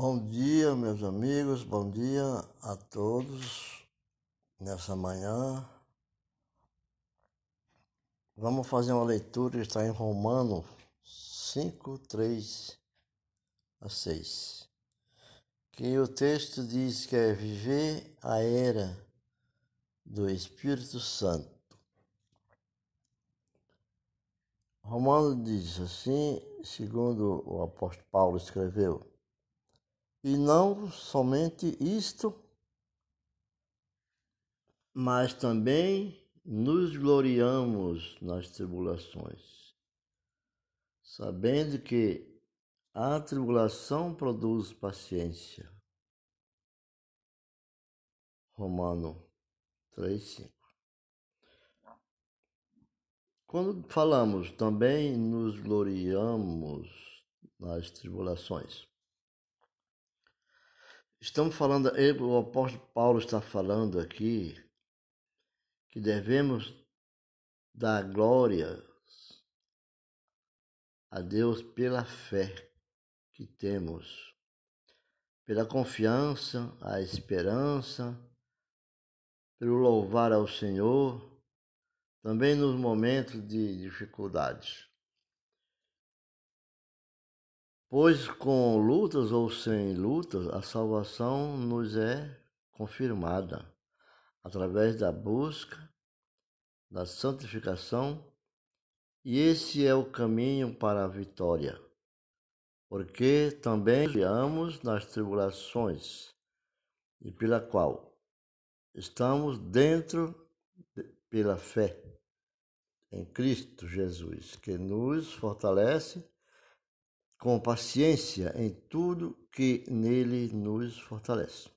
Bom dia, meus amigos, bom dia a todos nessa manhã. Vamos fazer uma leitura, está em Romano 5, 3 a 6. Que o texto diz que é viver a era do Espírito Santo. Romano diz assim, segundo o apóstolo Paulo escreveu, e não somente isto, mas também nos gloriamos nas tribulações, sabendo que a tribulação produz paciência. Romano 3:5. Quando falamos também nos gloriamos nas tribulações. Estamos falando, o apóstolo Paulo está falando aqui que devemos dar glória a Deus pela fé que temos, pela confiança, a esperança, pelo louvar ao Senhor, também nos momentos de dificuldades. Pois com lutas ou sem lutas, a salvação nos é confirmada através da busca, da santificação, e esse é o caminho para a vitória. Porque também guiamos nas tribulações, e pela qual estamos dentro pela fé em Cristo Jesus, que nos fortalece com paciência em tudo que nele nos fortalece.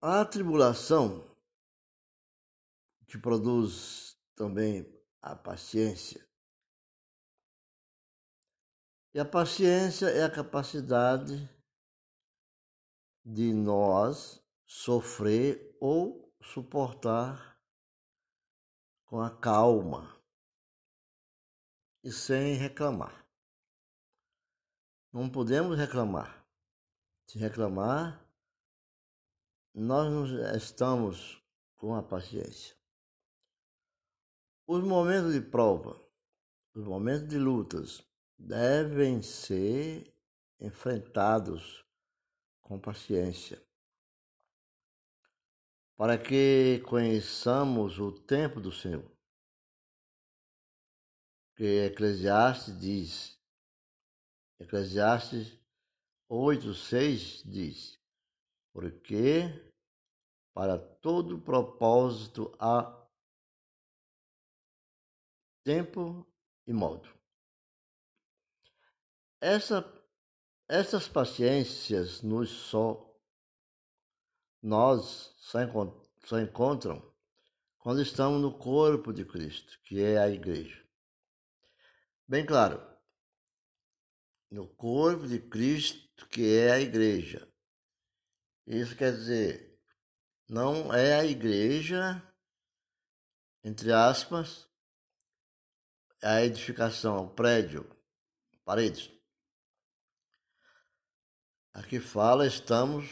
A tribulação, que produz também a paciência, e a paciência é a capacidade de nós sofrer ou suportar com a calma e sem reclamar. Não podemos reclamar. Se reclamar, nós não estamos com a paciência. Os momentos de prova, os momentos de lutas, devem ser enfrentados com paciência, para que conheçamos o tempo do Senhor que Eclesiastes diz. Eclesiastes 8, 6 diz: Porque para todo propósito há tempo e modo. Essa, essas paciências nos só nós só, só encontram quando estamos no corpo de Cristo, que é a igreja. Bem claro, no corpo de Cristo, que é a igreja. Isso quer dizer, não é a igreja, entre aspas, a edificação, o prédio, paredes. Aqui fala, estamos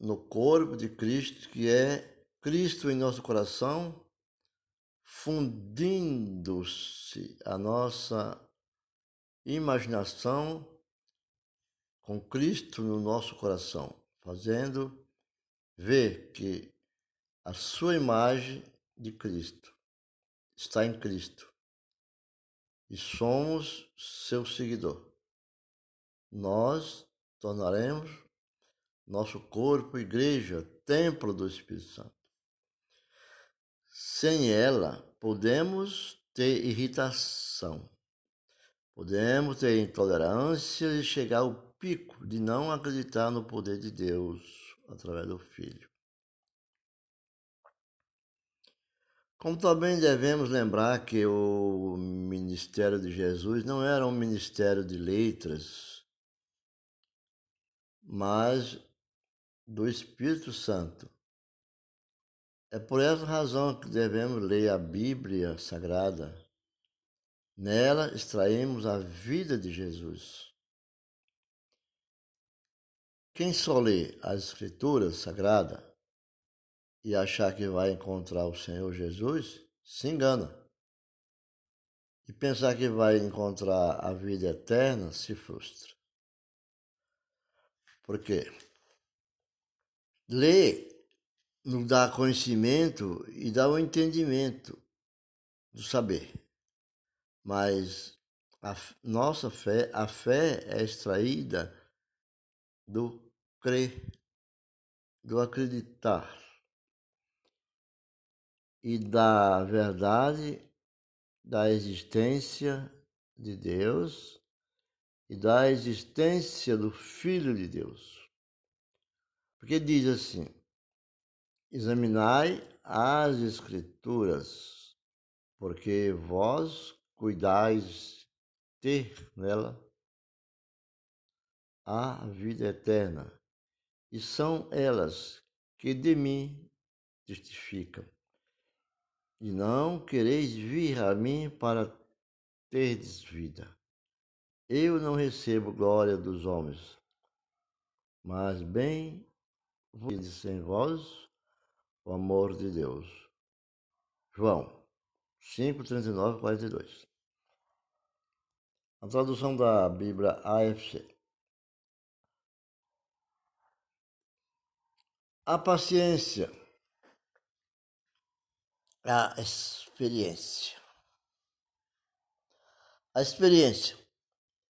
no corpo de Cristo, que é Cristo em nosso coração, fundindo-se a nossa imaginação com Cristo no nosso coração, fazendo ver que a sua imagem de Cristo está em Cristo e somos seu seguidor. Nós tornaremos nosso corpo, igreja, templo do Espírito Santo. Sem ela, podemos ter irritação, podemos ter intolerância e chegar ao pico de não acreditar no poder de Deus através do Filho. Como também devemos lembrar que o ministério de Jesus não era um ministério de letras, mas do Espírito Santo. É por essa razão que devemos ler a Bíblia Sagrada. Nela extraímos a vida de Jesus. quem só lê as Escrituras Sagradas e achar que vai encontrar o Senhor Jesus, se engana. E pensar que vai encontrar a vida eterna, se frustra. Por quê? Ler nos dá conhecimento e dá o um entendimento do saber. Mas a nossa fé, a fé é extraída do crer, do acreditar e da verdade da existência de Deus e da existência do Filho de Deus. Porque diz assim: examinai as Escrituras, porque vós cuidais ter nela a vida eterna, e são elas que de mim testificam. E não quereis vir a mim para terdes vida. Eu não recebo glória dos homens, mas bem vos em vós o amor de Deus. João 5, 39, 42. A tradução da Bíblia AFC. A paciência, a experiência. A experiência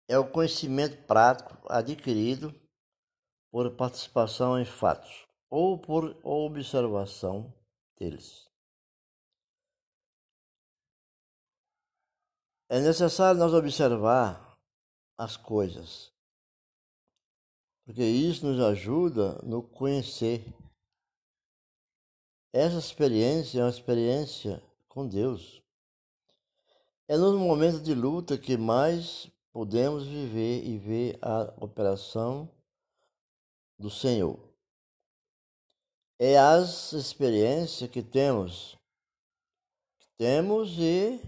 é o conhecimento prático adquirido por participação em fatos ou por observação deles. É necessário nós observar as coisas, porque isso nos ajuda no conhecer. Essa experiência é uma experiência com Deus. É nos momentos de luta que mais podemos viver e ver a operação do Senhor. É as experiências que temos, que temos e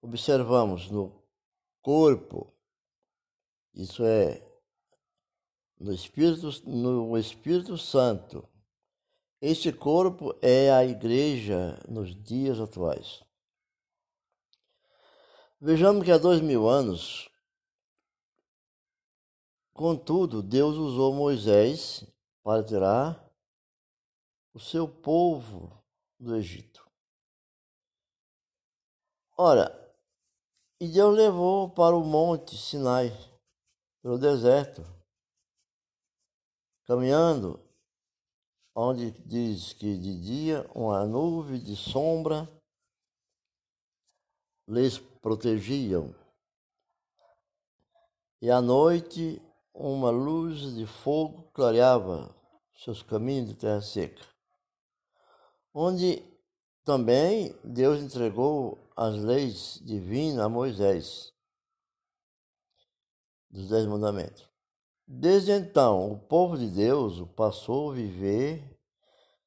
observamos no corpo, isso é, no Espírito, no Espírito Santo. Este corpo é a igreja nos dias atuais. Vejamos que há dois mil anos, contudo, Deus usou Moisés para tirar o seu povo do Egito. Ora, e Deus levou para o monte Sinai, pelo deserto, caminhando, onde diz que de dia uma nuvem de sombra lhes protegiam, e à noite uma luz de fogo clareava seus caminhos de terra seca, onde também Deus entregou as leis divinas a Moisés, dos Dez Mandamentos. Desde então, o povo de Deus passou a viver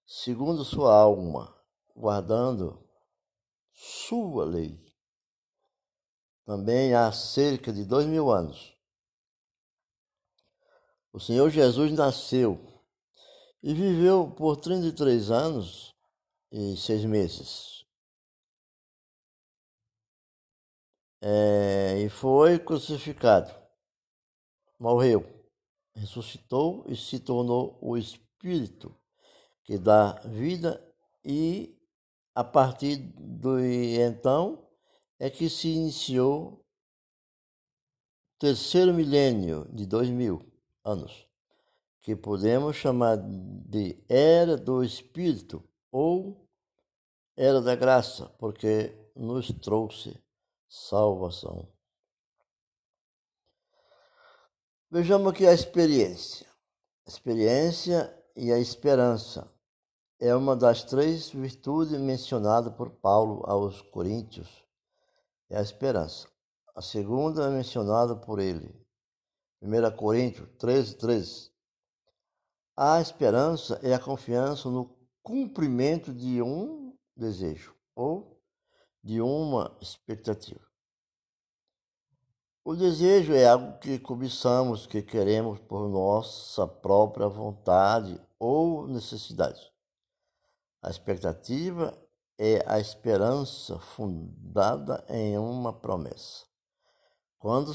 segundo sua alma, guardando sua lei. Também há cerca de dois mil anos. O Senhor Jesus nasceu e viveu por 33 anos e seis meses. É, e foi crucificado, morreu, ressuscitou e se tornou o Espírito que dá vida e a partir do então é que se iniciou o terceiro milênio de dois mil anos, que podemos chamar de era do Espírito ou era da graça, porque nos trouxe salvação. Vejamos aqui a experiência. A experiência e a esperança é uma das três virtudes mencionadas por Paulo aos Coríntios. É a esperança. A segunda é mencionada por ele. 1 Coríntios 13, 13. A esperança é a confiança no cumprimento de um desejo ou de uma expectativa. O desejo é algo que cobiçamos, que queremos por nossa própria vontade ou necessidade. A expectativa é a esperança fundada em uma promessa. Quando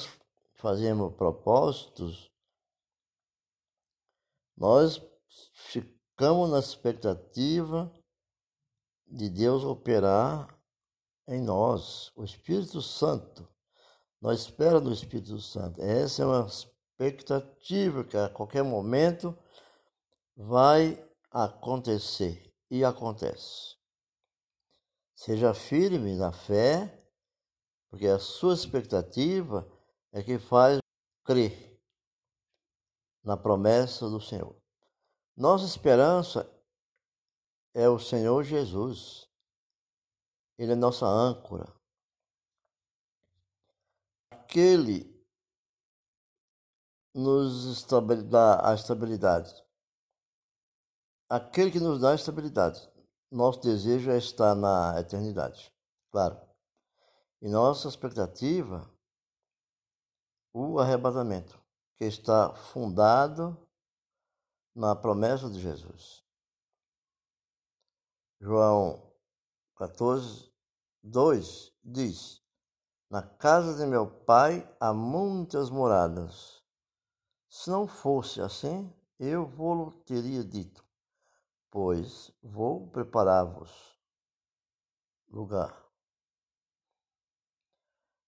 fazemos propósitos, nós ficamos na expectativa de Deus operar em nós, o Espírito Santo. Nós esperamos no Espírito Santo. Essa é uma expectativa que a qualquer momento vai acontecer e acontece. Seja firme na fé, porque a sua expectativa é que faz crer na promessa do Senhor. Nossa esperança é o Senhor Jesus. Ele é nossa âncora. Aquele nos dá a estabilidade. Aquele que nos dá a estabilidade. Nosso desejo é estar na eternidade, claro. E nossa expectativa, o arrebatamento, que está fundado na promessa de Jesus. João 14, 2 diz: Na casa de meu pai há muitas moradas. Se não fosse assim, eu vou teria dito, pois vou preparar-vos lugar.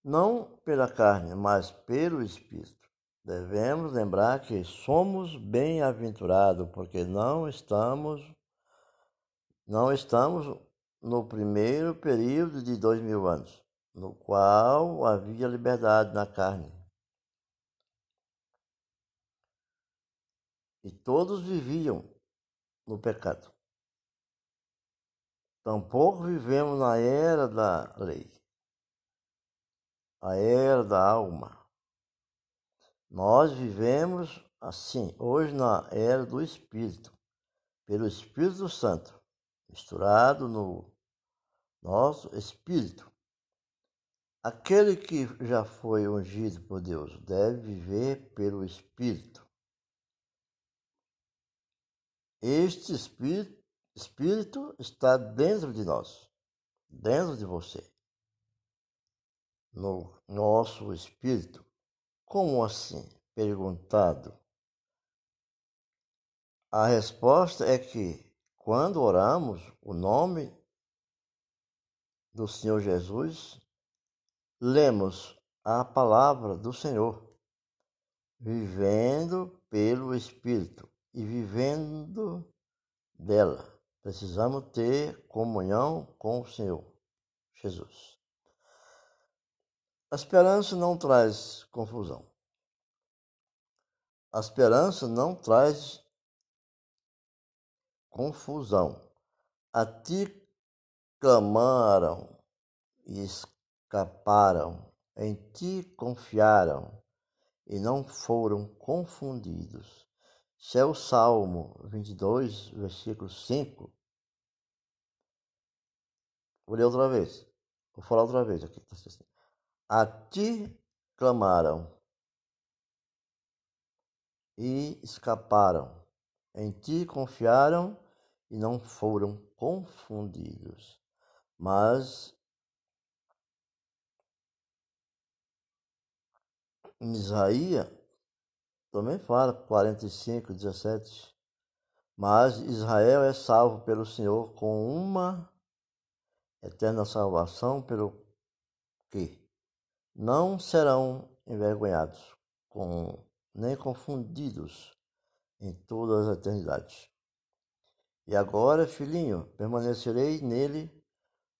Não pela carne, mas pelo Espírito. Devemos lembrar que somos bem-aventurados, porque não estamos não estamos no primeiro período de dois mil anos, no qual havia liberdade na carne. E todos viviam no pecado. Tampouco vivemos na era da lei, a era da alma. Nós vivemos assim, hoje na era do Espírito, pelo Espírito Santo misturado no nosso espírito. Aquele que já foi ungido por Deus deve viver pelo Espírito. Este Espírito, espírito está dentro de nós, dentro de você, no nosso espírito. Como assim? Perguntado. A resposta é que quando oramos o nome do Senhor Jesus, lemos a palavra do Senhor, vivendo pelo Espírito e vivendo dela. Precisamos ter comunhão com o Senhor Jesus. A esperança não traz confusão. A esperança não traz confusão. A ti clamaram e escaparam, em ti confiaram e não foram confundidos. Isso é o Salmo 22, versículo 5. Vou ler outra vez. Vou falar outra vez aqui. A ti clamaram e escaparam. Em ti confiaram e não foram confundidos. Mas em Isaías também fala, 45, 17. Mas Israel é salvo pelo Senhor com uma eterna salvação, pelo que não serão envergonhados, com, nem confundidos em todas as eternidades. E agora, filhinho, permanecerei nele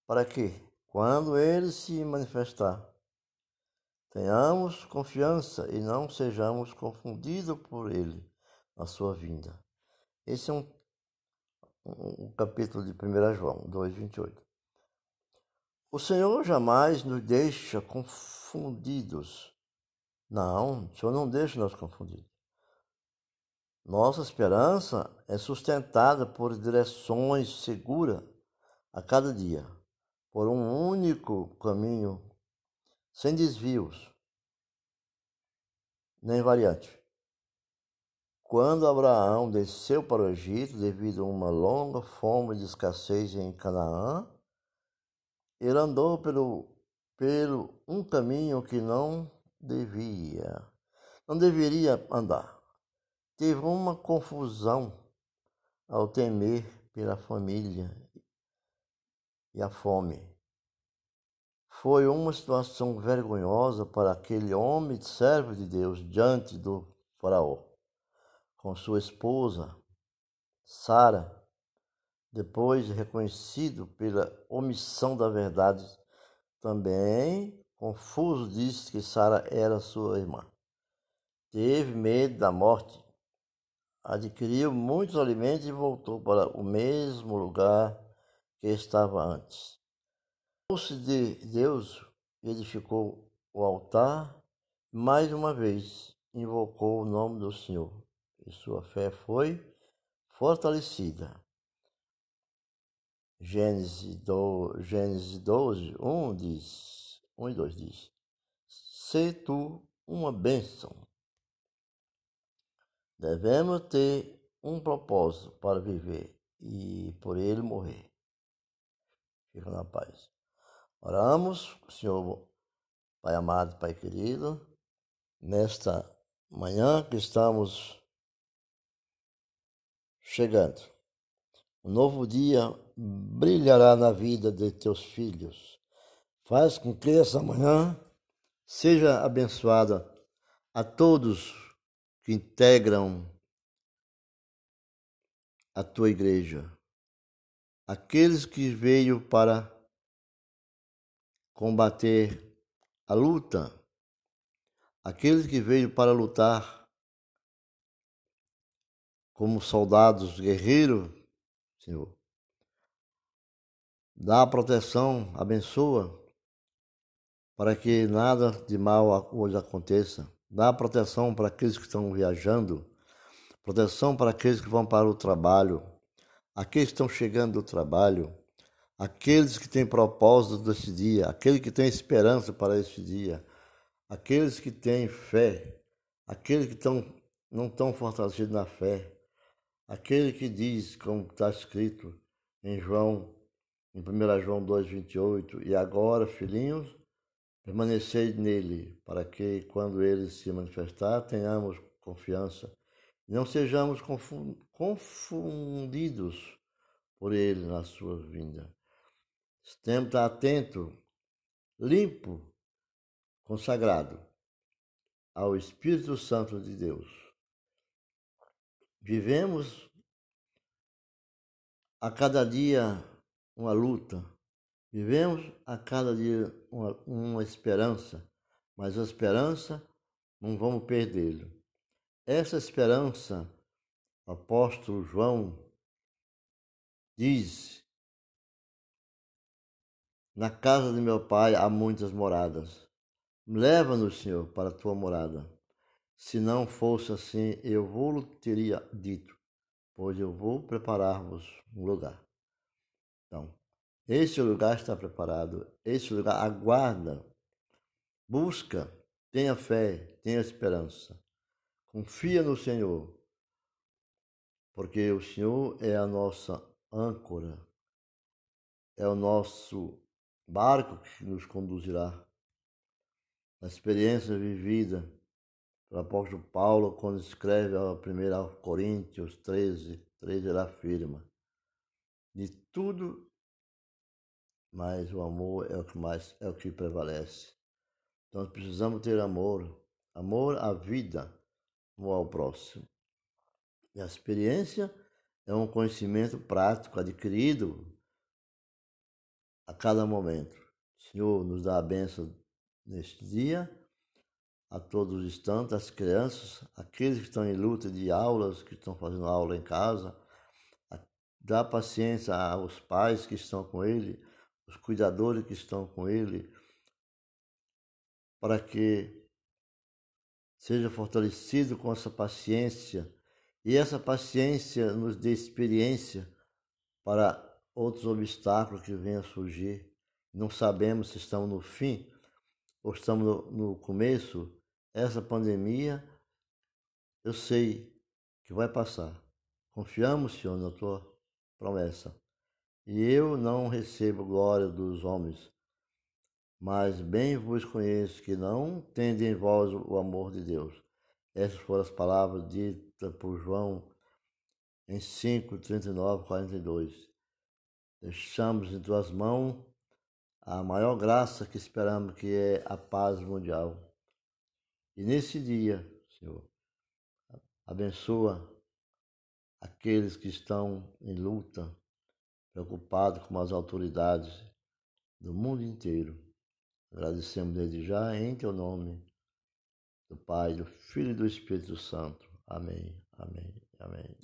para que, quando ele se manifestar, tenhamos confiança e não sejamos confundidos por ele na sua vinda. Esse é um, um, um capítulo de 1 João 2,28. O Senhor jamais nos deixa confundidos. Não, o Senhor não deixa nós confundidos. Nossa esperança é sustentada por direções seguras a cada dia, por um único caminho, sem desvios. nem variante. Quando Abraão desceu para o Egito devido a uma longa fome de escassez em Canaã, ele andou pelo, pelo um caminho que não devia, não deveria andar. Teve uma confusão ao temer pela família e a fome. Foi uma situação vergonhosa para aquele homem servo de Deus diante do faraó com sua esposa, Sara, depois reconhecido pela omissão da verdade, também confuso disse que Sara era sua irmã. Teve medo da morte, adquiriu muitos alimentos e voltou para o mesmo lugar que estava antes. Trouxe de Deus, edificou o altar, mais uma vez invocou o nome do Senhor e sua fé foi fortalecida. Gênesis, do, Gênesis 12, 1 diz, 1 e 2 diz, Se tu uma bênção. Devemos ter um propósito para viver e por ele morrer. Fica na paz. Oramos, Senhor, Pai amado, Pai querido, nesta manhã que estamos chegando. Um novo dia brilhará na vida de teus filhos. Faz com que essa manhã seja abençoada a todos que integram a tua igreja. Aqueles que veio para combater a luta, aqueles que veio para lutar como soldados guerreiros, Senhor. Dá proteção, abençoa, para que nada de mal hoje aconteça. Dá proteção para aqueles que estão viajando, proteção para aqueles que vão para o trabalho, aqueles que estão chegando do trabalho, aqueles que têm propósito desse dia, aqueles que têm esperança para esse dia, aqueles que têm fé, aqueles que estão, não estão fortalecidos na fé, Aquele que diz, como está escrito em João, em 1 João 2,28, e agora, filhinhos, permanecei nele, para que, quando ele se manifestar, tenhamos confiança e não sejamos confundidos por ele na sua vinda. Temos estar atento, limpo, consagrado ao Espírito Santo de Deus Vivemos a cada dia uma luta, vivemos a cada dia uma, uma esperança, mas a esperança não vamos perdê-la. Essa esperança, o apóstolo João diz: Na casa de meu pai há muitas moradas. Leva-nos, Senhor, para a tua morada. Se não fosse assim, eu vou teria dito, pois eu vou preparar-vos um lugar. Então, esse lugar está preparado, esse lugar aguarda, busca, tenha fé, tenha esperança, confia no Senhor, porque o Senhor é a nossa âncora, é o nosso barco que nos conduzirá. A experiência vivida o apóstolo Paulo, quando escreve a 1 Coríntios 13, 13, ele afirma: De tudo, mas o amor é o que mais é o que prevalece. Então nós precisamos ter amor, amor à vida, amor ao próximo. E a experiência é um conhecimento prático adquirido a cada momento. O Senhor nos dá a benção neste dia a todos os instantes, as crianças, aqueles que estão em luta de aulas, que estão fazendo aula em casa, dá paciência aos pais que estão com ele, os cuidadores que estão com ele, para que seja fortalecido com essa paciência e essa paciência nos dê experiência para outros obstáculos que venham a surgir. Não sabemos se estamos no fim ou estamos no, no começo essa pandemia eu sei que vai passar. Confiamos, Senhor, na tua promessa. E eu não recebo glória dos homens, mas bem vos conheço que não tende em vós o amor de Deus. Essas foram as palavras ditas por João em 5, 39, 42. Deixamos em tuas mãos a maior graça que esperamos, que é a paz mundial. E nesse dia, Senhor, abençoa aqueles que estão em luta, preocupados com as autoridades do mundo inteiro. Agradecemos desde já em teu nome, do Pai, do Filho e do Espírito Santo. Amém, amém, amém.